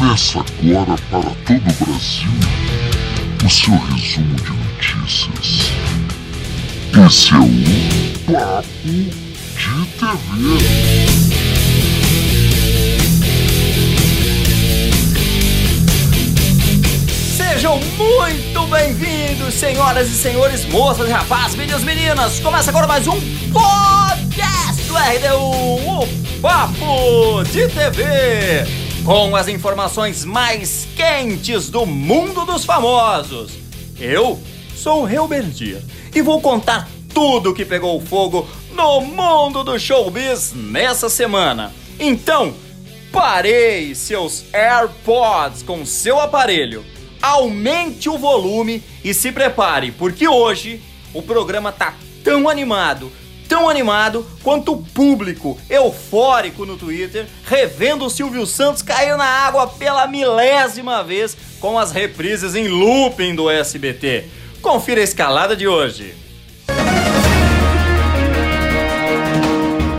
Começa agora para todo o Brasil o seu resumo de notícias. Esse é o Papo de TV. Sejam muito bem-vindos, senhoras e senhores, moças e rapazes, meninos e meninas. Começa agora mais um podcast do RDU, o Papo de TV, com as informações mais quentes do mundo dos famosos. Eu sou o Reuberdia e vou contar tudo que pegou fogo no mundo do showbiz nessa semana. Então, parei seus AirPods com seu aparelho aumente o volume e se prepare, porque hoje o programa tá tão animado, tão animado quanto o público eufórico no Twitter, revendo o Silvio Santos cair na água pela milésima vez com as reprises em looping do SBT. Confira a escalada de hoje.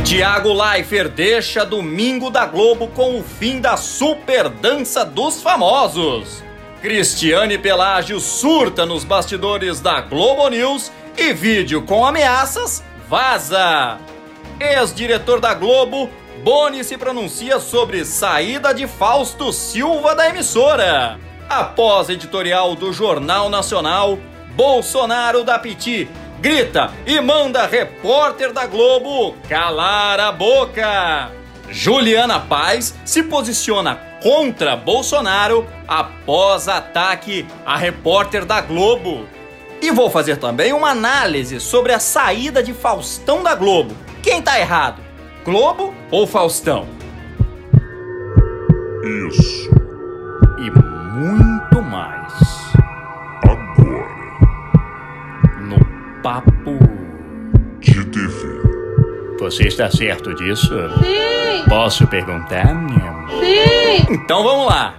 Tiago Leifert deixa Domingo da Globo com o fim da super dança dos famosos. Cristiane Pelágio surta nos bastidores da Globo News e vídeo com ameaças vaza. Ex-diretor da Globo, Boni se pronuncia sobre saída de Fausto Silva da emissora. Após editorial do Jornal Nacional, Bolsonaro da Piti grita e manda repórter da Globo calar a boca. Juliana Paz se posiciona contra Bolsonaro após ataque a repórter da Globo. E vou fazer também uma análise sobre a saída de Faustão da Globo. Quem tá errado? Globo ou Faustão? Isso, E muito mais agora, no Papo. de TV. Você está certo disso? Sim, Posso perguntar? sim. Então vamos lá.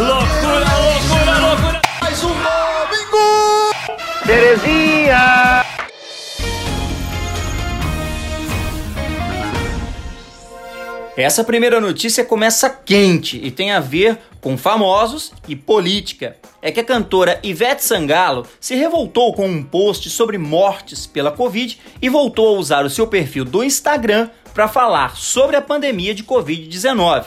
Loucura, loucura, loucura! Mais um domingo! Terezinha! Essa primeira notícia começa quente e tem a ver com famosos e política. É que a cantora Ivete Sangalo se revoltou com um post sobre mortes pela Covid e voltou a usar o seu perfil do Instagram para falar sobre a pandemia de Covid-19.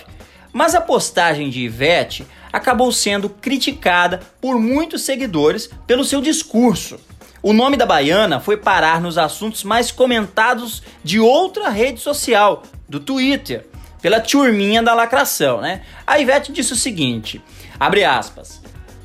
Mas a postagem de Ivete acabou sendo criticada por muitos seguidores pelo seu discurso. O nome da baiana foi parar nos assuntos mais comentados de outra rede social, do Twitter, pela turminha da lacração, né? A Ivete disse o seguinte, abre aspas,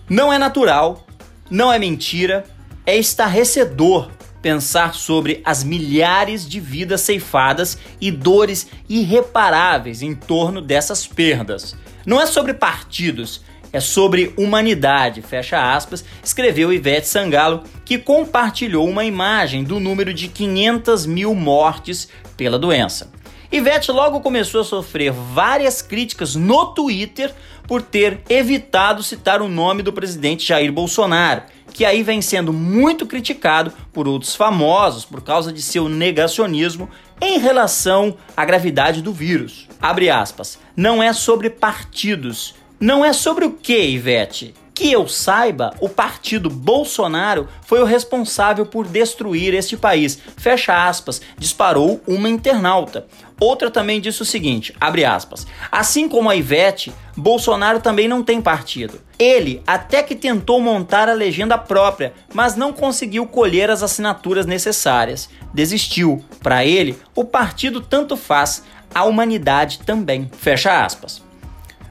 não é natural, não é mentira, é estarrecedor pensar sobre as milhares de vidas ceifadas e dores irreparáveis em torno dessas perdas. Não é sobre partidos, é sobre humanidade, fecha aspas, escreveu Ivete Sangalo, que compartilhou uma imagem do número de 500 mil mortes pela doença. Ivete logo começou a sofrer várias críticas no Twitter por ter evitado citar o nome do presidente Jair Bolsonaro, que aí vem sendo muito criticado por outros famosos por causa de seu negacionismo em relação à gravidade do vírus. Abre aspas. Não é sobre partidos. Não é sobre o que, Ivete? Que eu saiba, o partido Bolsonaro foi o responsável por destruir este país. Fecha aspas, disparou uma internauta. Outra também disse o seguinte, abre aspas, assim como a Ivete, Bolsonaro também não tem partido. Ele até que tentou montar a legenda própria, mas não conseguiu colher as assinaturas necessárias. Desistiu. Para ele, o partido tanto faz, a humanidade também. Fecha aspas.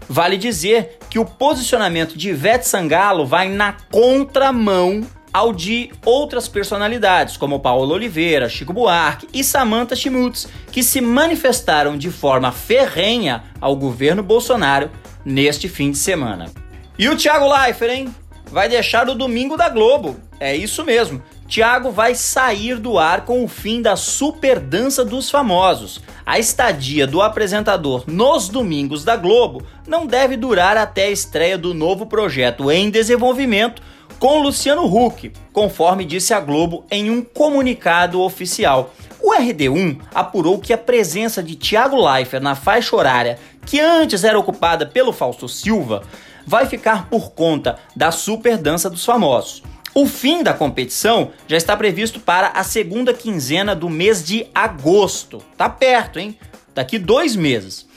Vale dizer que o posicionamento de Ivete Sangalo vai na contramão ao de outras personalidades, como Paulo Oliveira, Chico Buarque e Samantha Schmutz, que se manifestaram de forma ferrenha ao governo Bolsonaro neste fim de semana. E o Thiago Leifert, hein? Vai deixar o domingo da Globo. É isso mesmo. Thiago vai sair do ar com o fim da super dança dos famosos. A estadia do apresentador nos domingos da Globo não deve durar até a estreia do novo projeto em desenvolvimento com Luciano Huck, conforme disse a Globo em um comunicado oficial. O O RD1 apurou que a presença de Thiago Leifert na faixa horária, que antes era ocupada pelo Fausto Silva, vai ficar por conta da Super Dança dos Famosos. O fim da competição já está previsto para a segunda quinzena do mês de agosto. Tá perto, hein? Daqui dois meses.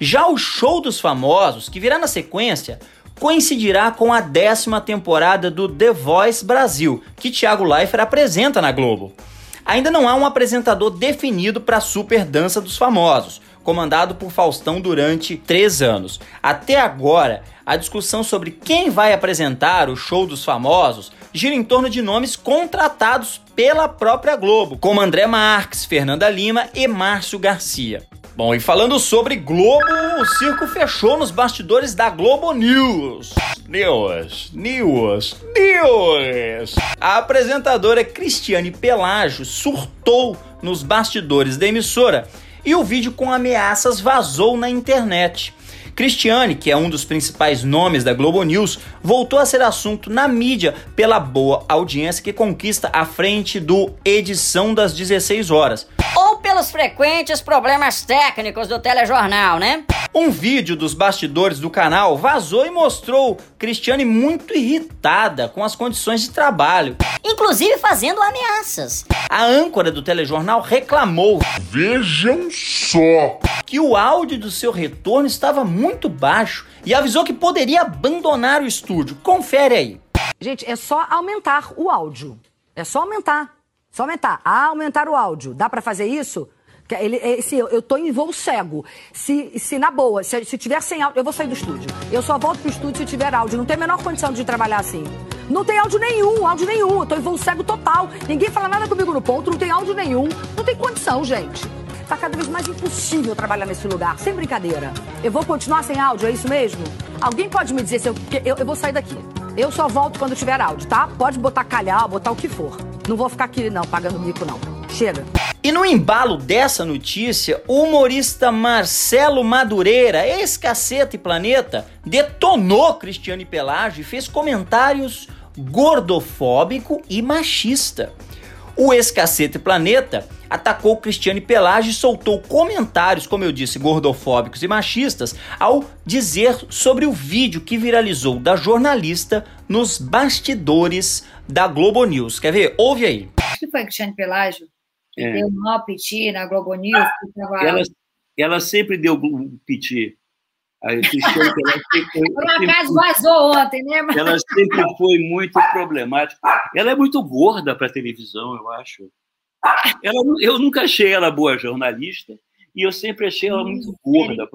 Já o Show dos Famosos, que virá na sequência, coincidirá com a décima temporada do The Voice Brasil, que Thiago Leifert apresenta na Globo. Ainda não há um apresentador definido para a Super Dança dos Famosos, comandado por Faustão durante três anos. Até agora, a discussão sobre quem vai apresentar o show dos famosos gira em torno de nomes contratados pela própria Globo, como André Marques, Fernanda Lima e Márcio Garcia. Bom, e falando sobre Globo, o circo fechou nos bastidores da Globo News. News, News, News. A apresentadora Cristiane Pelágio surtou nos bastidores da emissora e o vídeo com ameaças vazou na internet. Cristiane, que é um dos principais nomes da Globo News, voltou a ser assunto na mídia pela boa audiência que conquista à frente do Edição das 16 Horas. Ou pelos frequentes problemas técnicos do telejornal, né? Um vídeo dos bastidores do canal vazou e mostrou Cristiane muito irritada com as condições de trabalho. Inclusive fazendo ameaças. A âncora do telejornal reclamou. Vejam só! Que o áudio do seu retorno estava muito baixo e avisou que poderia abandonar o estúdio. Confere aí. Gente, é só aumentar o áudio. É só aumentar. Só aumentar. Ah, aumentar o áudio. Dá para fazer isso? Ele, esse, eu tô em voo cego. Se, se na boa, se, se tiver sem áudio, eu vou sair do estúdio. Eu só volto pro estúdio se tiver áudio. Não tem a menor condição de trabalhar assim. Não tem áudio nenhum, áudio nenhum. Eu tô em voo cego total. Ninguém fala nada comigo no ponto, não tem áudio nenhum. Não tem condição, gente. Tá cada vez mais impossível trabalhar nesse lugar, sem brincadeira. Eu vou continuar sem áudio, é isso mesmo? Alguém pode me dizer se eu, eu, eu vou sair daqui. Eu só volto quando tiver áudio, tá? Pode botar calhar, botar o que for. Não vou ficar aqui, não, pagando mico, não. Chega. E no embalo dessa notícia, o humorista Marcelo Madureira, ex-caceta e planeta, detonou Cristiane Pelágio e fez comentários gordofóbico e machista. O ex-caceta e planeta atacou Cristiane Pelágio e soltou comentários, como eu disse, gordofóbicos e machistas, ao dizer sobre o vídeo que viralizou da jornalista nos bastidores da Globo News. Quer ver? Ouve aí. Acho que foi Cristiane Pelágio É. deu mau piti na Globo News. tava- Ela, ela sempre deu piti. Sempre Por um acaso vazou ontem, né? Mas- ela sempre foi muito problemática. Ela é muito gorda para televisão, eu acho. Ela, eu nunca achei ela boa jornalista e eu sempre achei ela muito gorda.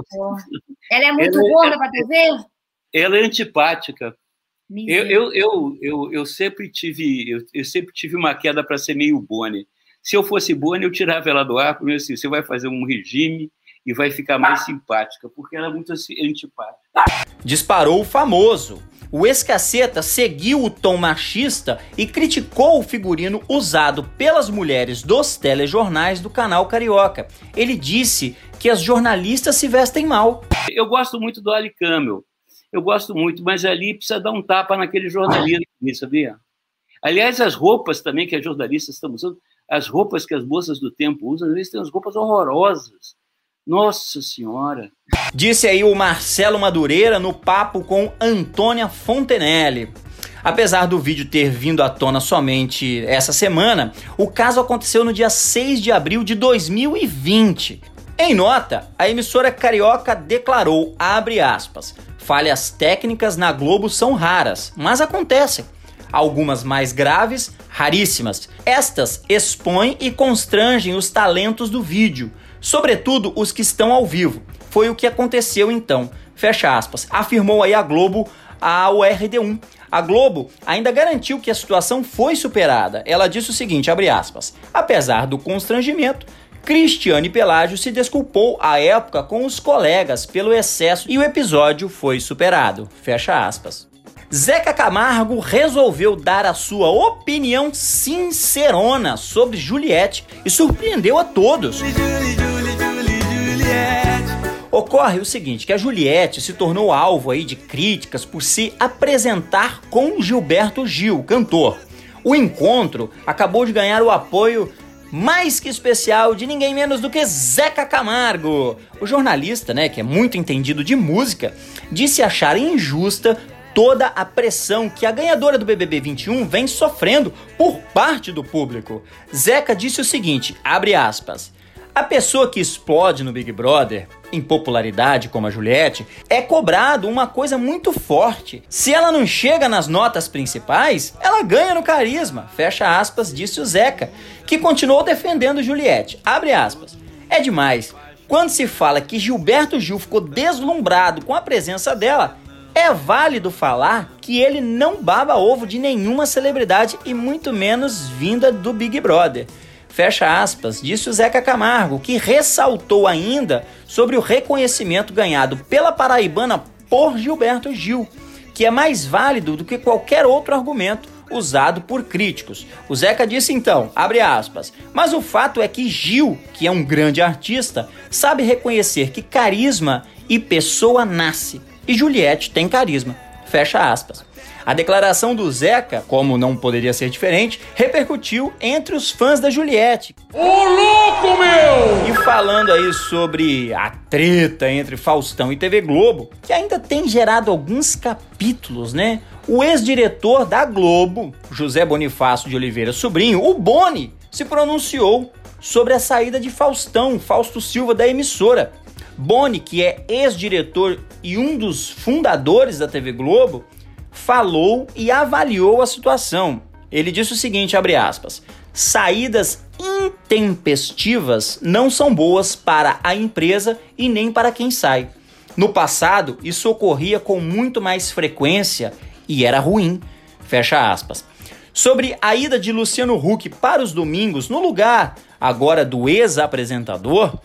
Ela é muito Ela é- gorda para TV? Ela é antipática. Eu, eu, eu, eu, eu sempre tive eu, eu sempre tive uma queda para ser meio Boni. Se eu fosse Boni, eu tirava ela do ar, porque assim, você vai fazer um regime e vai ficar mais simpática, porque ela é muito assim, antipática. disparou o famoso. O ex-caceta seguiu o tom machista e criticou o figurino usado pelas mulheres dos telejornais do canal Carioca. Ele disse que as jornalistas se vestem mal. Eu gosto muito do Ali Camel. Eu gosto muito, mas ali precisa dar um tapa naquele jornalista, sabia? Aliás, as roupas também que as jornalistas estão usando, as roupas que as moças do tempo usam, às vezes tem umas roupas horrorosas. Nossa Senhora! Disse aí o Marcelo Madureira no papo com Antônia Fontenelle. Apesar do vídeo ter vindo à tona somente essa semana, o caso aconteceu no dia 6 de abril de 2020. Em nota, a emissora carioca declarou, abre aspas, falhas técnicas na Globo são raras, mas acontecem. Algumas mais graves, raríssimas. Estas expõem e constrangem os talentos do vídeo, sobretudo os que estão ao vivo. Foi o que aconteceu então. Fecha aspas. Afirmou aí a Globo ao RD1. A Globo ainda garantiu que a situação foi superada. Ela disse o seguinte, abre aspas: "Apesar do constrangimento, Cristiane Pelágio se desculpou à época com os colegas pelo excesso e o episódio foi superado." Fecha aspas. Zeca Camargo resolveu dar a sua opinião sincerona sobre Juliette e surpreendeu a todos. Ocorre o seguinte, que a Juliette se tornou alvo aí de críticas por se apresentar com Gilberto Gil, cantor. O encontro acabou de ganhar o apoio mais que especial de ninguém menos do que Zeca Camargo. O jornalista, né, que é muito entendido de música, disse achar injusta toda a pressão que a ganhadora do BBB 21 vem sofrendo por parte do público. Zeca disse o seguinte, abre aspas: a pessoa que explode no Big Brother, em popularidade como a Juliette, é cobrado uma coisa muito forte. Se ela não chega nas notas principais, ela ganha no carisma. Fecha aspas, disse o Zeca, que continuou defendendo Juliette. Abre aspas. É demais. Quando se fala que Gilberto Gil ficou deslumbrado com a presença dela, é válido falar que ele não baba ovo de nenhuma celebridade e muito menos vinda do Big Brother. Fecha aspas, disse o Zeca Camargo, que ressaltou ainda sobre o reconhecimento ganhado pela paraibana por Gilberto Gil, que é mais válido do que qualquer outro argumento usado por críticos. O Zeca disse então, abre aspas, mas o fato é que Gil, que é um grande artista, sabe reconhecer que carisma e pessoa nasce, e Juliette tem carisma. Fecha aspas. A declaração do Zeca, como não poderia ser diferente, repercutiu entre os fãs da Juliette. Ô louco, meu! E falando aí sobre a treta entre Faustão e TV Globo, que ainda tem gerado alguns capítulos, né? O ex-diretor da Globo, José Bonifácio de Oliveira Sobrinho, o Boni, se pronunciou sobre a saída de Faustão, Fausto Silva da emissora. Boni, que é ex-diretor e um dos fundadores da TV Globo, falou e avaliou a situação. Ele disse o seguinte, abre aspas: "Saídas intempestivas não são boas para a empresa e nem para quem sai. No passado, isso ocorria com muito mais frequência e era ruim." Fecha aspas. Sobre a ida de Luciano Huck para os domingos no lugar agora do ex-apresentador,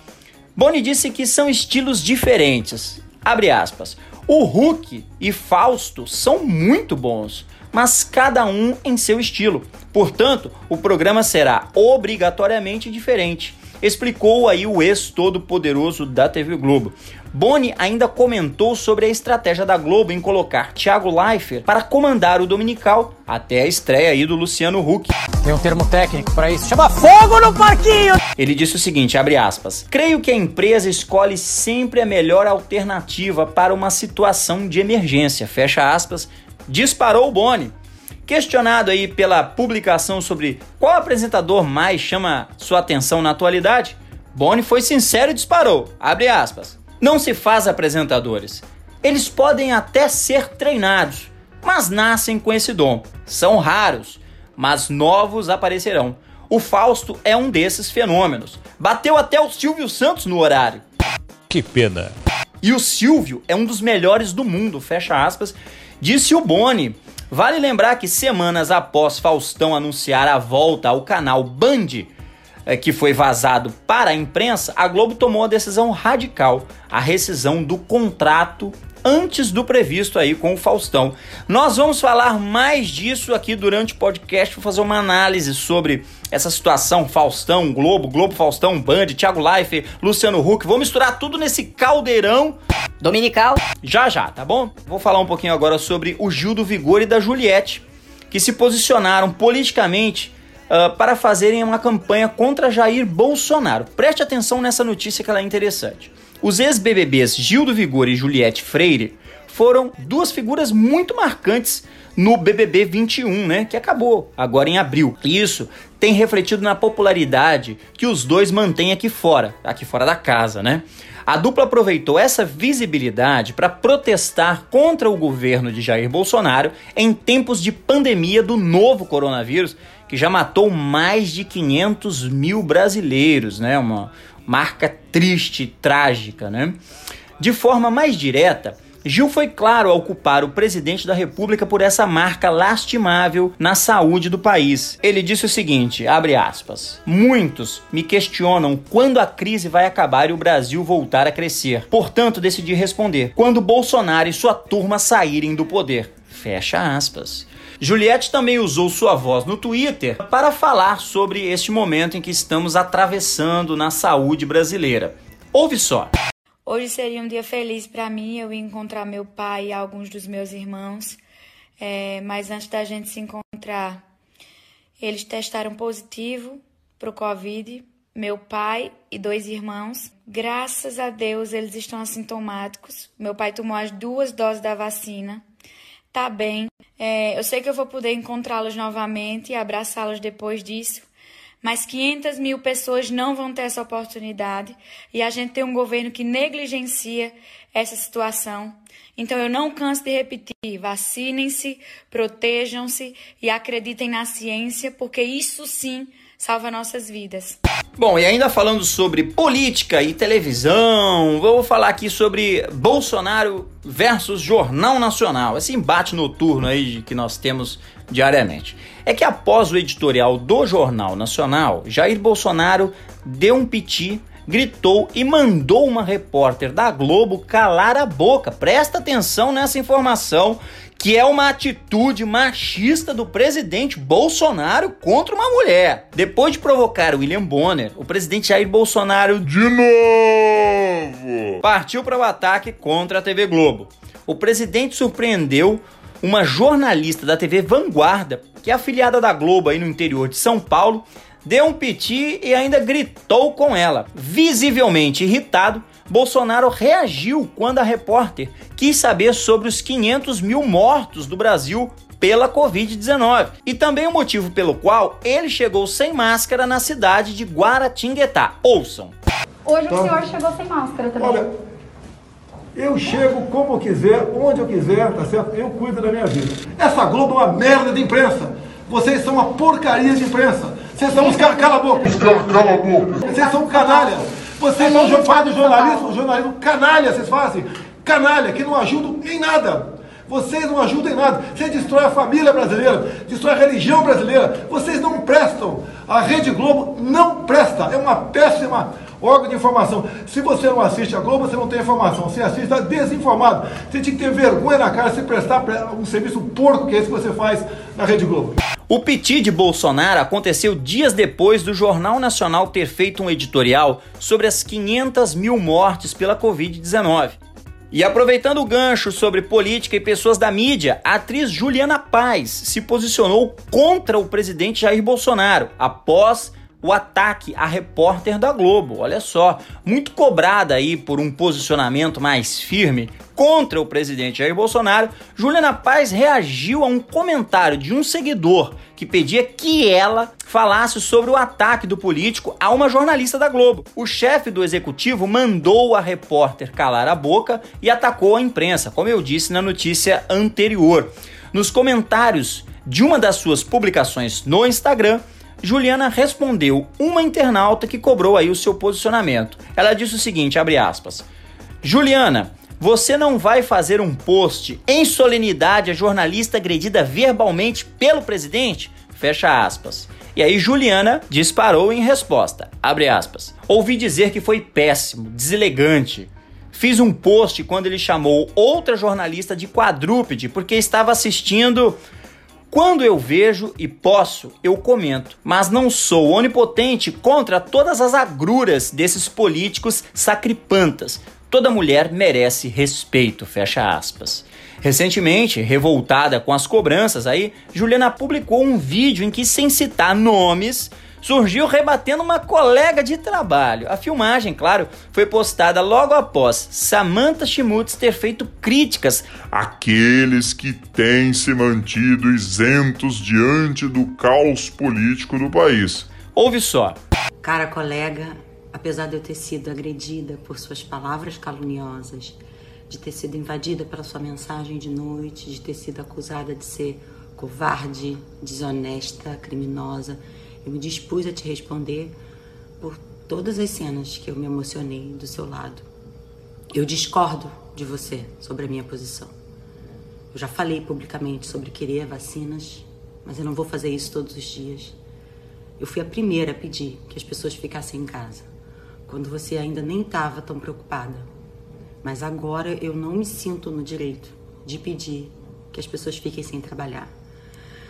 Boni disse que são estilos diferentes. Abre aspas. O Hulk e Fausto são muito bons, mas cada um em seu estilo. Portanto, o programa será obrigatoriamente diferente. Explicou aí o ex-todo-poderoso da TV Globo. Boni ainda comentou sobre a estratégia da Globo em colocar Thiago Leifert para comandar o Dominical até a estreia aí do Luciano Huck. Tem um termo técnico para isso, chama fogo no parquinho. Ele disse o seguinte, abre aspas: "Creio que a empresa escolhe sempre a melhor alternativa para uma situação de emergência." Fecha aspas. Disparou o Boni. Questionado aí pela publicação sobre qual apresentador mais chama sua atenção na atualidade, Boni foi sincero e disparou. Abre aspas. Não se faz apresentadores. Eles podem até ser treinados, mas nascem com esse dom. São raros, mas novos aparecerão. O Fausto é um desses fenômenos. Bateu até o Silvio Santos no horário. Que pena. E o Silvio é um dos melhores do mundo, fecha aspas, disse o Boni. Vale lembrar que semanas após Faustão anunciar a volta ao canal Band, que foi vazado para a imprensa, a Globo tomou a decisão radical, a rescisão do contrato antes do previsto aí com o Faustão. Nós vamos falar mais disso aqui durante o podcast, vou fazer uma análise sobre essa situação Faustão, Globo, Globo Faustão, Band, Thiago Life, Luciano Huck, vou misturar tudo nesse caldeirão Dominical. Já já, tá bom? Vou falar um pouquinho agora sobre o Gil do Vigor e da Juliette, que se posicionaram politicamente uh, para fazerem uma campanha contra Jair Bolsonaro. Preste atenção nessa notícia que ela é interessante. Os ex-BBBs Gil do Vigor e Juliette Freire foram duas figuras muito marcantes no BBB 21, né, que acabou agora em abril. Isso tem refletido na popularidade que os dois mantêm aqui fora, aqui fora da casa, né? A dupla aproveitou essa visibilidade para protestar contra o governo de Jair Bolsonaro em tempos de pandemia do novo coronavírus, que já matou mais de 500 mil brasileiros, né? Uma marca triste, trágica, né? De forma mais direta, Gil foi claro ao culpar o presidente da República por essa marca lastimável na saúde do país. Ele disse o seguinte, abre aspas: "Muitos me questionam quando a crise vai acabar e o Brasil voltar a crescer. Portanto, decidi responder: quando Bolsonaro e sua turma saírem do poder." Fecha aspas. Juliette também usou sua voz no Twitter para falar sobre este momento em que estamos atravessando na saúde brasileira. Ouve só. Hoje seria um dia feliz para mim eu encontrar meu pai e alguns dos meus irmãos, é, mas antes da gente se encontrar, eles testaram positivo pro Covid, meu pai e dois irmãos. Graças a Deus eles estão assintomáticos. Meu pai tomou as duas doses da vacina. Tá bem. É, eu sei que eu vou poder encontrá-los novamente e abraçá-los depois disso. Mas 500 mil pessoas não vão ter essa oportunidade e a gente tem um governo que negligencia essa situação. Então eu não canso de repetir: vacinem-se, protejam-se e acreditem na ciência, porque isso sim salva nossas vidas. Bom, e ainda falando sobre política e televisão, vou falar aqui sobre Bolsonaro versus Jornal Nacional, esse embate noturno aí que nós temos diariamente. É que após o editorial do Jornal Nacional, Jair Bolsonaro deu um piti, gritou e mandou uma repórter da Globo calar a boca. Presta atenção nessa informação que é uma atitude machista do presidente Bolsonaro contra uma mulher. Depois de provocar William Bonner, o presidente Jair Bolsonaro de novo partiu para o ataque contra a TV Globo. O presidente surpreendeu uma jornalista da TV Vanguarda, que é afiliada da Globo aí no interior de São Paulo, deu um piti e ainda gritou com ela. Visivelmente irritado, Bolsonaro reagiu quando a repórter quis saber sobre os 500 mil mortos do Brasil pela Covid-19 e também o motivo pelo qual ele chegou sem máscara na cidade de Guaratinguetá. Ouçam. Hoje o senhor chegou sem máscara também. Olha, eu chego como eu quiser, onde eu quiser, tá certo? Eu cuido da minha vida. Essa Globo é uma merda de imprensa. Vocês são uma porcaria de imprensa. Vocês são uns caras. Cala a boca. Cala a boca. Vocês são canalha. Vocês são fazem jornalismo, jornalismo canalha, vocês fazem. Canalha, que não ajudam em nada. Vocês não ajudam em nada. Você destrói a família brasileira, destrói a religião brasileira. Vocês não prestam. A Rede Globo não presta. É uma péssima órgão de informação. Se você não assiste a Globo, você não tem informação. Se assiste, está desinformado. Você tinha que ter vergonha na cara se prestar um serviço porco que é esse que você faz na Rede Globo. O piti de Bolsonaro aconteceu dias depois do Jornal Nacional ter feito um editorial sobre as 500 mil mortes pela Covid-19. E aproveitando o gancho sobre política e pessoas da mídia, a atriz Juliana Paz se posicionou contra o presidente Jair Bolsonaro após o ataque à repórter da Globo. Olha só, muito cobrada aí por um posicionamento mais firme contra o presidente Jair Bolsonaro, Juliana Paz reagiu a um comentário de um seguidor que pedia que ela falasse sobre o ataque do político a uma jornalista da Globo. O chefe do executivo mandou a repórter calar a boca e atacou a imprensa, como eu disse na notícia anterior. Nos comentários de uma das suas publicações no Instagram, Juliana respondeu uma internauta que cobrou aí o seu posicionamento. Ela disse o seguinte, abre aspas: Juliana, você não vai fazer um post em solenidade a jornalista agredida verbalmente pelo presidente? Fecha aspas. E aí Juliana disparou em resposta. Abre aspas. Ouvi dizer que foi péssimo, deselegante. Fiz um post quando ele chamou outra jornalista de quadrúpede porque estava assistindo quando eu vejo e posso, eu comento, mas não sou onipotente contra todas as agruras desses políticos sacripantas. Toda mulher merece respeito, fecha aspas. Recentemente, revoltada com as cobranças aí, Juliana publicou um vídeo em que, sem citar nomes, surgiu rebatendo uma colega de trabalho. A filmagem, claro, foi postada logo após Samantha Schmutz ter feito críticas àqueles que têm se mantido isentos diante do caos político do país. Ouve só. Cara, colega, apesar de eu ter sido agredida por suas palavras caluniosas, de ter sido invadida pela sua mensagem de noite, de ter sido acusada de ser covarde, desonesta, criminosa, eu me dispus a te responder por todas as cenas que eu me emocionei do seu lado. Eu discordo de você sobre a minha posição. Eu já falei publicamente sobre querer vacinas, mas eu não vou fazer isso todos os dias. Eu fui a primeira a pedir que as pessoas ficassem em casa, quando você ainda nem estava tão preocupada. Mas agora eu não me sinto no direito de pedir que as pessoas fiquem sem trabalhar.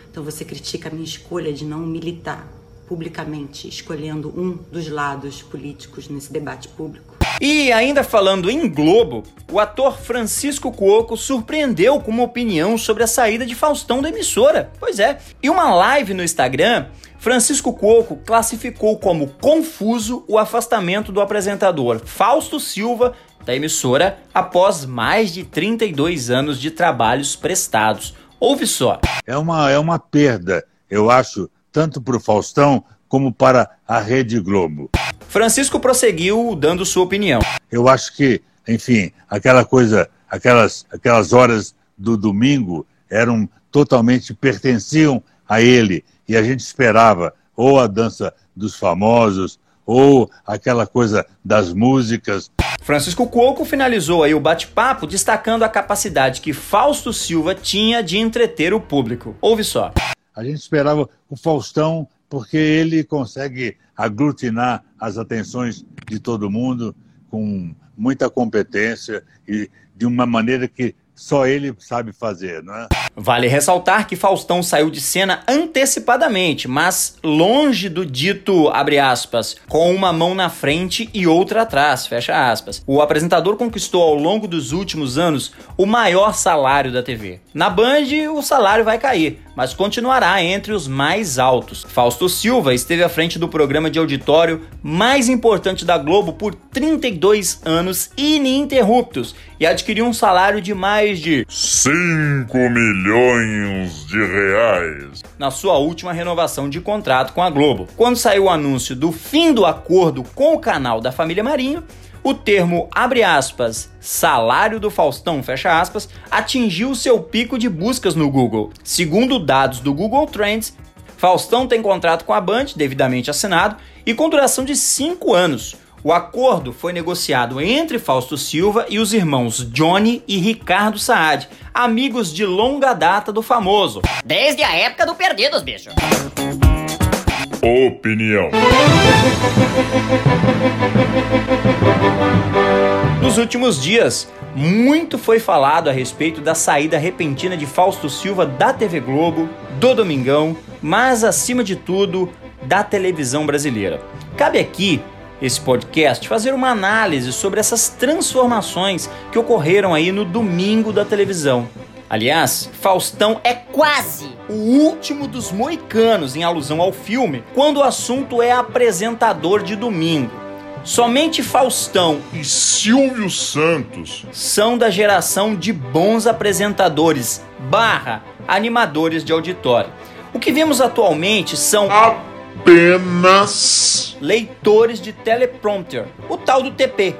Então você critica a minha escolha de não militar publicamente, escolhendo um dos lados políticos nesse debate público. E ainda falando em Globo, o ator Francisco Cuoco surpreendeu com uma opinião sobre a saída de Faustão da emissora. Pois é, e uma live no Instagram Francisco Cuoco classificou como confuso o afastamento do apresentador Fausto Silva da emissora após mais de 32 anos de trabalhos prestados. Ouve só. É uma, é uma perda, eu acho, tanto para o Faustão como para a Rede Globo. Francisco prosseguiu dando sua opinião. Eu acho que, enfim, aquela coisa, aquelas, aquelas horas do domingo eram totalmente pertenciam a ele e a gente esperava ou a dança dos famosos ou aquela coisa das músicas. Francisco Cuoco finalizou aí o bate-papo destacando a capacidade que Fausto Silva tinha de entreter o público. Ouve só. A gente esperava o Faustão porque ele consegue aglutinar as atenções de todo mundo com muita competência e de uma maneira que só ele sabe fazer, não é? Vale ressaltar que Faustão saiu de cena antecipadamente, mas longe do dito, abre aspas, com uma mão na frente e outra atrás, fecha aspas. O apresentador conquistou ao longo dos últimos anos o maior salário da TV. Na Band, o salário vai cair, mas continuará entre os mais altos. Fausto Silva esteve à frente do programa de auditório mais importante da Globo por 32 anos ininterruptos e adquiriu um salário de mais de 5 milhões de reais na sua última renovação de contrato com a Globo. Quando saiu o anúncio do fim do acordo com o canal da família Marinho, o termo, abre aspas, salário do Faustão, fecha aspas, atingiu seu pico de buscas no Google. Segundo dados do Google Trends, Faustão tem contrato com a Band, devidamente assinado, e com duração de 5 anos. O acordo foi negociado entre Fausto Silva e os irmãos Johnny e Ricardo Saad, amigos de longa data do famoso. Desde a época do Perdidos, bicho. Opinião. Nos últimos dias, muito foi falado a respeito da saída repentina de Fausto Silva da TV Globo, do Domingão, mas acima de tudo, da televisão brasileira. Cabe aqui esse podcast fazer uma análise sobre essas transformações que ocorreram aí no domingo da televisão. Aliás, Faustão é quase o último dos moicanos em alusão ao filme, quando o assunto é apresentador de domingo. Somente Faustão e Silvio Santos são da geração de bons apresentadores barra animadores de auditório. O que vemos atualmente são apenas leitores de teleprompter, o tal do TP.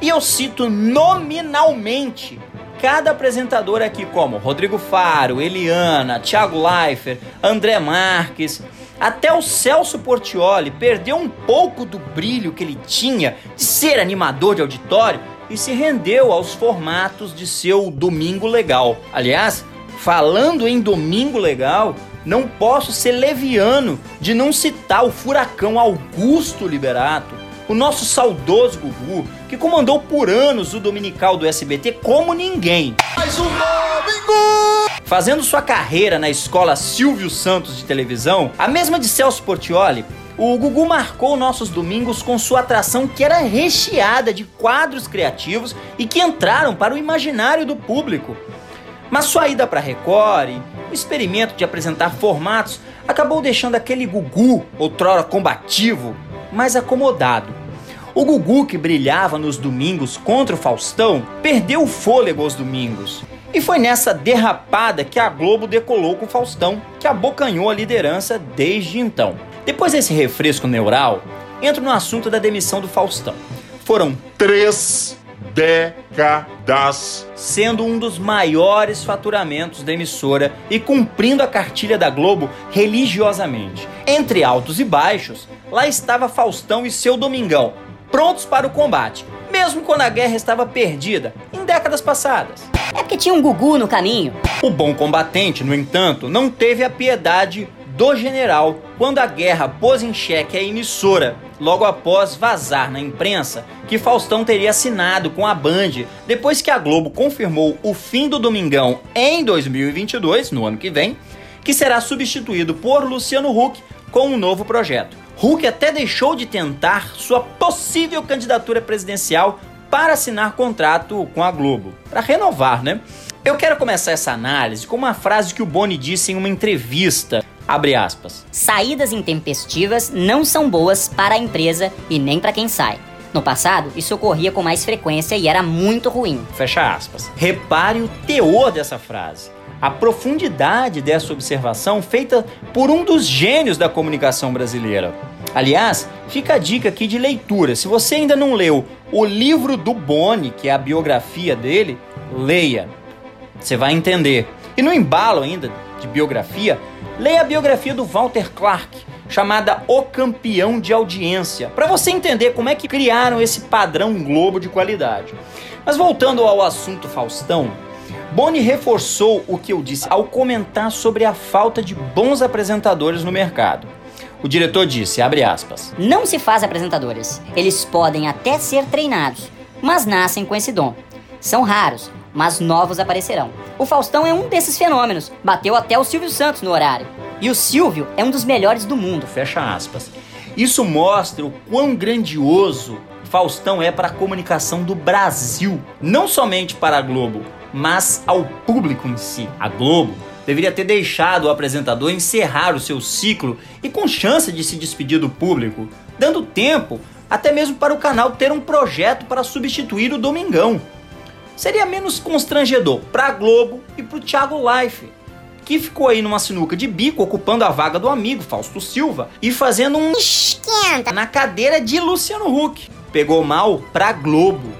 E eu cito nominalmente cada apresentador aqui, como Rodrigo Faro, Eliana, Thiago Leifert, André Marques, até o Celso Portioli perdeu um pouco do brilho que ele tinha de ser animador de auditório e se rendeu aos formatos de seu Domingo Legal. Aliás, falando em Domingo Legal, não posso ser leviano de não citar o furacão Augusto Liberato, o nosso saudoso Gugu, que comandou por anos o dominical do SBT como ninguém. Mais um domingo! Fazendo sua carreira na escola Silvio Santos de televisão, a mesma de Celso Portioli, o Gugu marcou nossos domingos com sua atração que era recheada de quadros criativos e que entraram para o imaginário do público. Mas sua ida para Record e o experimento de apresentar formatos acabou deixando aquele Gugu, outrora combativo, mais acomodado. O Gugu, que brilhava nos domingos contra o Faustão, perdeu o fôlego aos domingos. E foi nessa derrapada que a Globo decolou com o Faustão, que abocanhou a liderança desde então. Depois desse refresco neural, entro no assunto da demissão do Faustão. Foram três décadas, sendo um dos maiores faturamentos da emissora e cumprindo a cartilha da Globo religiosamente. Entre altos e baixos, lá estava Faustão e seu Domingão, prontos para o combate, mesmo quando a guerra estava perdida em décadas passadas. É porque tinha um Gugu no caminho. O bom combatente, no entanto, não teve a piedade do general quando a guerra pôs em xeque a emissora, logo após vazar na imprensa que Faustão teria assinado com a Band depois que a Globo confirmou o fim do Domingão em 2022, no ano que vem, que será substituído por Luciano Huck com um novo projeto. Huck até deixou de tentar sua possível candidatura presidencial para assinar contrato com a Globo, para renovar, né? Eu quero começar essa análise com uma frase que o Boni disse em uma entrevista Abre aspas. Saídas intempestivas não são boas para a empresa e nem para quem sai. No passado, isso ocorria com mais frequência e era muito ruim. Fecha aspas. Repare o teor dessa frase. A profundidade dessa observação feita por um dos gênios da comunicação brasileira. Aliás, fica a dica aqui de leitura. Se você ainda não leu o livro do Boni, que é a biografia dele, leia. Você vai entender. E no embalo ainda de biografia, leia a biografia do Walter Clark, chamada O Campeão de Audiência, para você entender como é que criaram esse padrão Globo de qualidade. Mas voltando ao assunto Faustão, Boni reforçou o que eu disse ao comentar sobre a falta de bons apresentadores no mercado. O diretor disse, abre aspas, Não se faz apresentadores. Eles podem até ser treinados, mas nascem com esse dom. São raros, mas novos aparecerão. O Faustão é um desses fenômenos. Bateu até o Silvio Santos no horário. E o Silvio é um dos melhores do mundo. Fecha aspas. Isso mostra o quão grandioso Faustão é para a comunicação do Brasil, não somente para a Globo, mas ao público em si. A Globo deveria ter deixado o apresentador encerrar o seu ciclo e com chance de se despedir do público, dando tempo até mesmo para o canal ter um projeto para substituir o Domingão. Seria menos constrangedor para a Globo e para o Thiago Life, que ficou aí numa sinuca de bico ocupando a vaga do amigo Fausto Silva e fazendo um esquenta na cadeira de Luciano Huck. Pegou mal para a Globo.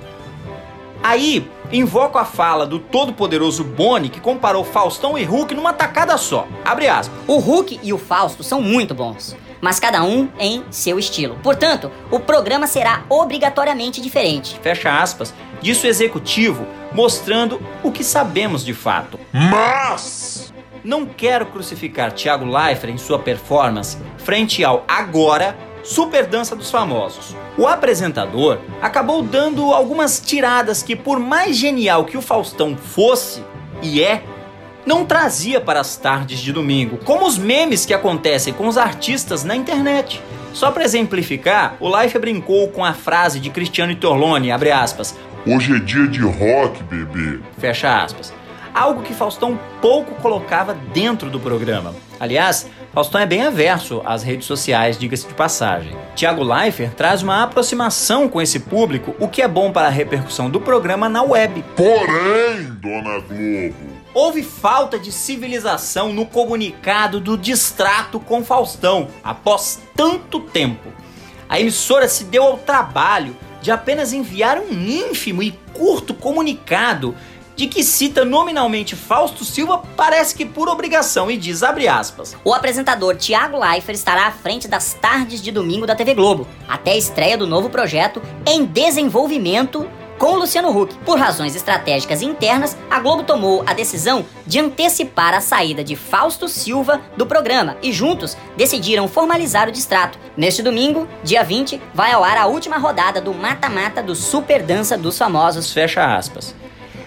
Aí, invoco a fala do todo-poderoso Boni que comparou Faustão e Hulk numa tacada só. Abre aspas. O Hulk e o Fausto são muito bons, mas cada um em seu estilo. Portanto, o programa será obrigatoriamente diferente. Fecha aspas. Disse o executivo, mostrando o que sabemos de fato. Mas não quero crucificar Thiago Leifert em sua performance frente ao agora Super Dança dos Famosos. O apresentador acabou dando algumas tiradas que, por mais genial que o Faustão fosse e é, não trazia para as tardes de domingo, como os memes que acontecem com os artistas na internet. Só para exemplificar, o Life brincou com a frase de Cristiano Torlone, abre aspas, Hoje é dia de rock, bebê. Fecha aspas. Algo que Faustão pouco colocava dentro do programa. Aliás, Faustão é bem averso às redes sociais, diga-se de passagem. Tiago Leifert traz uma aproximação com esse público, o que é bom para a repercussão do programa na web. Porém, Dona Globo, Houve falta de civilização no comunicado do distrato com Faustão, após tanto tempo. A emissora se deu ao trabalho de apenas enviar um ínfimo e curto comunicado de que cita nominalmente Fausto Silva, parece que por obrigação, e diz, abre aspas, O apresentador Tiago Leifert estará à frente das tardes de domingo da TV Globo, até a estreia do novo projeto em desenvolvimento com Luciano Huck. Por razões estratégicas internas, a Globo tomou a decisão de antecipar a saída de Fausto Silva do programa e juntos decidiram formalizar o distrato. Neste domingo, dia 20, vai ao ar a última rodada do mata-mata do Super Dança dos Famosos. fecha aspas.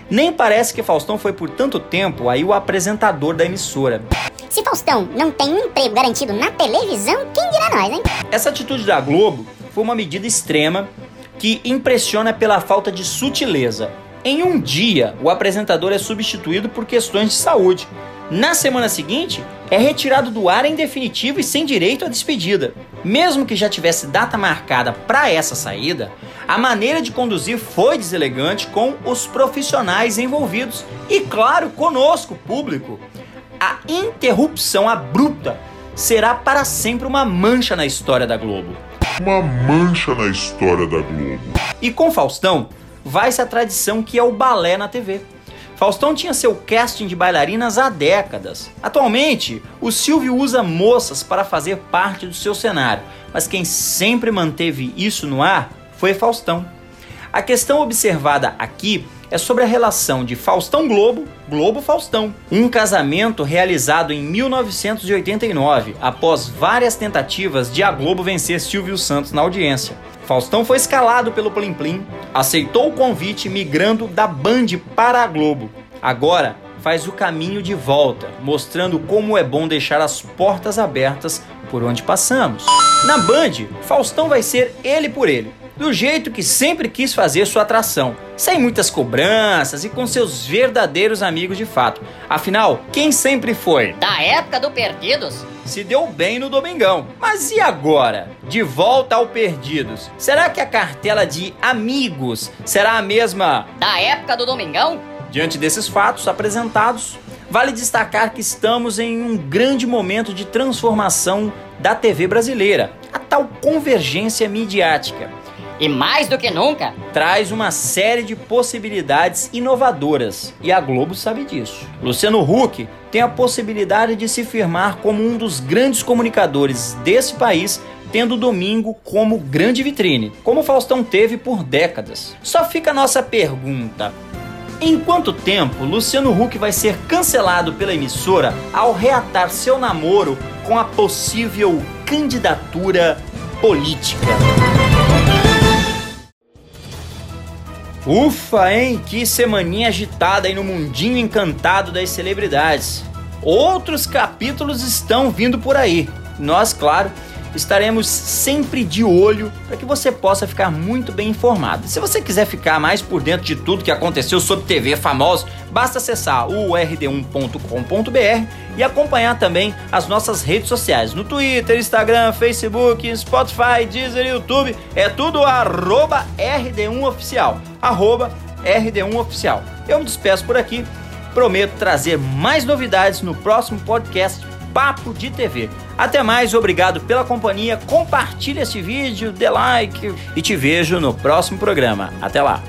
Nem parece que Faustão foi por tanto tempo aí o apresentador da emissora. Se Faustão não tem um emprego garantido na televisão, quem dirá nós, hein? Essa atitude da Globo foi uma medida extrema que impressiona pela falta de sutileza. Em um dia, o apresentador é substituído por questões de saúde. Na semana seguinte, é retirado do ar em definitivo e sem direito à despedida. Mesmo que já tivesse data marcada para essa saída, a maneira de conduzir foi deselegante com os profissionais envolvidos e, claro, conosco, público. A interrupção abrupta será para sempre uma mancha na história da Globo. Uma mancha na história da Globo. E com Faustão, vai-se a tradição que é o balé na TV. Faustão tinha seu casting de bailarinas há décadas. Atualmente, o Silvio usa moças para fazer parte do seu cenário, mas quem sempre manteve isso no ar foi Faustão. A questão observada aqui é sobre a relação de Faustão Globo, Globo Faustão, um casamento realizado em 1989, após várias tentativas de a Globo vencer Silvio Santos na audiência. Faustão foi escalado pelo Plim Plim, aceitou o convite migrando da Band para a Globo. Agora faz o caminho de volta, mostrando como é bom deixar as portas abertas por onde passamos. Na Band, Faustão vai ser ele por ele. Do jeito que sempre quis fazer sua atração, sem muitas cobranças e com seus verdadeiros amigos de fato. Afinal, quem sempre foi? Da época do Perdidos? Se deu bem no Domingão. Mas e agora? De volta ao Perdidos. Será que a cartela de amigos será a mesma da época do Domingão? Diante desses fatos apresentados, vale destacar que estamos em um grande momento de transformação da TV brasileira, a tal convergência midiática. E mais do que nunca, traz uma série de possibilidades inovadoras, e a Globo sabe disso. Luciano Huck tem a possibilidade de se firmar como um dos grandes comunicadores desse país tendo domingo como grande vitrine, como o Faustão teve por décadas. Só fica a nossa pergunta: em quanto tempo Luciano Huck vai ser cancelado pela emissora ao reatar seu namoro com a possível candidatura política? Ufa, hein? Que semaninha agitada aí no mundinho encantado das celebridades. Outros capítulos estão vindo por aí. Nós, claro, estaremos sempre de olho para que você possa ficar muito bem informado. Se você quiser ficar mais por dentro de tudo que aconteceu sobre TV famosos, basta acessar o rd1.com.br e acompanhar também as nossas redes sociais no Twitter, Instagram, Facebook, Spotify, Deezer, YouTube. É tudo arroba RD1Oficial. Arroba RD1Oficial. Eu me despeço por aqui. Prometo trazer mais novidades no próximo podcast Papo de TV. Até mais, obrigado pela companhia. Compartilhe este vídeo, dê like e te vejo no próximo programa. Até lá.